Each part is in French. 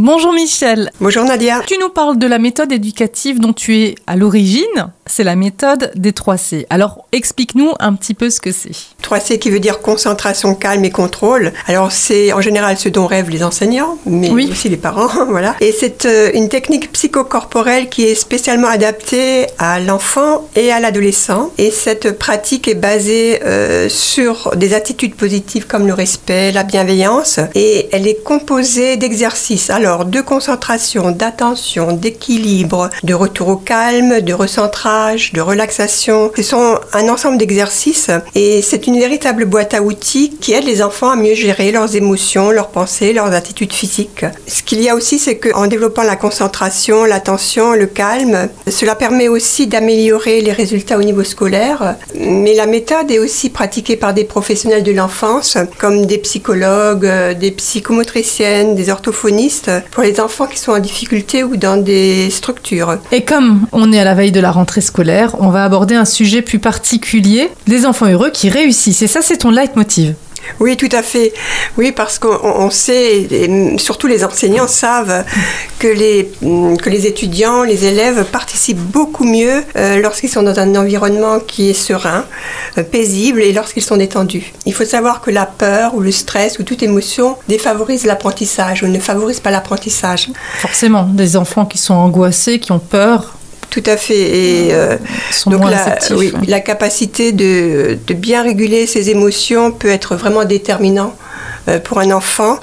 Bonjour Michel. Bonjour Nadia. Tu nous parles de la méthode éducative dont tu es à l'origine. C'est la méthode des 3C. Alors explique-nous un petit peu ce que c'est. 3C qui veut dire concentration, calme et contrôle. Alors c'est en général ce dont rêvent les enseignants, mais aussi les parents, voilà. Et c'est euh, une technique psychocorporelle qui est spécialement adaptée à l'enfant et à l'adolescent. Et cette pratique est basée euh, sur des attitudes positives comme le respect, la bienveillance, et elle est composée d'exercices alors de concentration, d'attention, d'équilibre, de retour au calme, de recentrage, de relaxation. Ce sont un ensemble d'exercices et c'est une véritable boîte à outils qui aide les enfants à mieux gérer leurs émotions, leurs pensées, leurs attitudes physiques. Ce qu'il y a aussi, c'est qu'en développant la concentration, l'attention, le calme, cela permet aussi d'améliorer les résultats au niveau scolaire. Mais la méthode est aussi pratiquée par des professionnels de l'enfance, comme des psychologues, des psychomotriciennes, des orthophonistes pour les enfants qui sont en difficulté ou dans des structures. Et comme on est à la veille de la rentrée scolaire, on va aborder un sujet plus particulier, les enfants heureux qui réussissent. Et ça, c'est ton leitmotiv. Oui, tout à fait. Oui, parce qu'on sait, et surtout les enseignants savent que les, que les étudiants, les élèves participent beaucoup mieux euh, lorsqu'ils sont dans un environnement qui est serein, euh, paisible et lorsqu'ils sont détendus. Il faut savoir que la peur ou le stress ou toute émotion défavorise l'apprentissage ou ne favorise pas l'apprentissage. Forcément, des enfants qui sont angoissés, qui ont peur, tout à fait. Et euh, donc la, oui, la capacité de, de, bien réguler ses émotions peut être vraiment déterminant euh, pour un enfant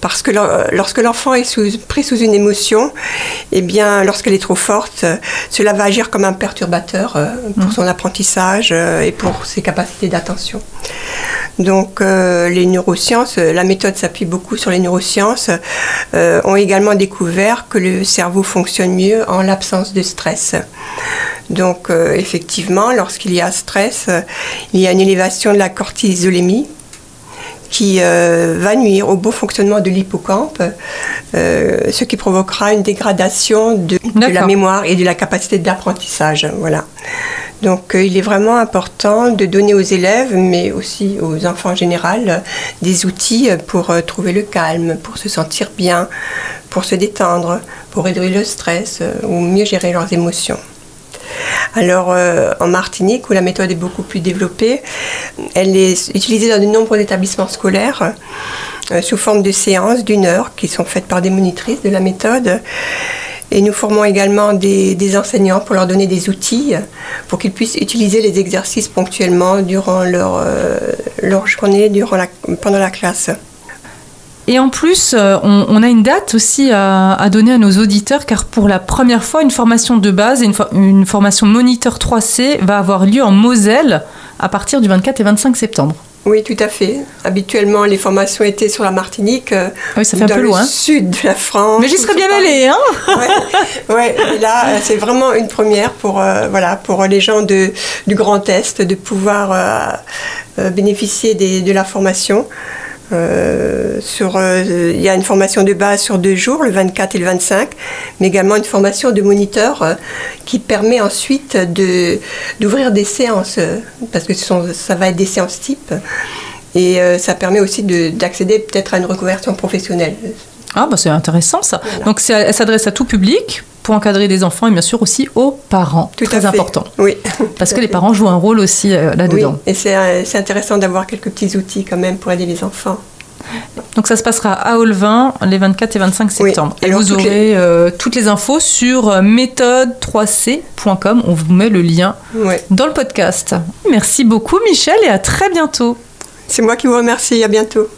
parce que lorsque l'enfant est sous, pris sous une émotion, et eh bien, lorsqu'elle est trop forte, cela va agir comme un perturbateur euh, pour mmh. son apprentissage et pour ses capacités d'attention. Donc euh, les neurosciences, euh, la méthode s'appuie beaucoup sur les neurosciences, euh, ont également découvert que le cerveau fonctionne mieux en l'absence de stress. Donc effectivement, lorsqu'il y a stress, il y a une élévation de la cortisolémie qui va nuire au bon fonctionnement de l'hippocampe, ce qui provoquera une dégradation de, de, la mémoire et de la capacité d'apprentissage. Voilà. Donc euh, il est vraiment important de donner aux élèves, mais aussi aux enfants en général, des outils pour euh, trouver le calme, pour se sentir bien, pour se détendre, pour réduire le stress euh, ou mieux gérer leurs émotions. Alors en Martinique, où la méthode est beaucoup plus développée, elle est utilisée dans de nombreux établissements scolaires sous forme de séances d'une heure qui sont faites par des monitrices de la méthode. Et nous formons également des, enseignants pour leur donner des outils pour qu'ils puissent utiliser les exercices ponctuellement durant leur, euh, journée, durant la, pendant la classe. Et en plus, euh, on, a une date aussi à, donner à nos auditeurs, car pour la première fois, une formation de base et une, une formation moniteur 3C va avoir lieu en Moselle à partir du 24 et 25 septembre. Oui, tout à fait. Habituellement, les formations étaient sur la Martinique, oui, ça fait dans un peu le loin. sud de la France. Mais j'y serais bien allée, hein ouais, là, c'est vraiment une première pour, euh, voilà, pour les gens de, du Grand Est de pouvoir euh, euh, bénéficier de la formation. Euh, sur, euh, il y a une formation de base sur deux jours, le 24 et le 25, mais également une formation de moniteur euh, qui permet ensuite de, d'ouvrir des séances, parce que ce sont, ça va être des séances type, et ça permet aussi d'accéder peut-être à une reconversion professionnelle. Ah, bah c'est intéressant ça. Donc elle s'adresse à tout public? Pour encadrer des enfants et bien sûr aussi aux parents. Tout Très important. Oui. Parce que les parents jouent un rôle aussi euh, là-dedans. Oui. Et euh, c'est intéressant d'avoir quelques petits outils quand même pour aider les enfants. Donc ça se passera à Olvin les 24 et 25 septembre. Et vous aurez euh, toutes les infos sur méthode3c.com. On vous met le lien dans le podcast. Merci beaucoup Michel et à très bientôt. C'est moi qui vous remercie. À bientôt.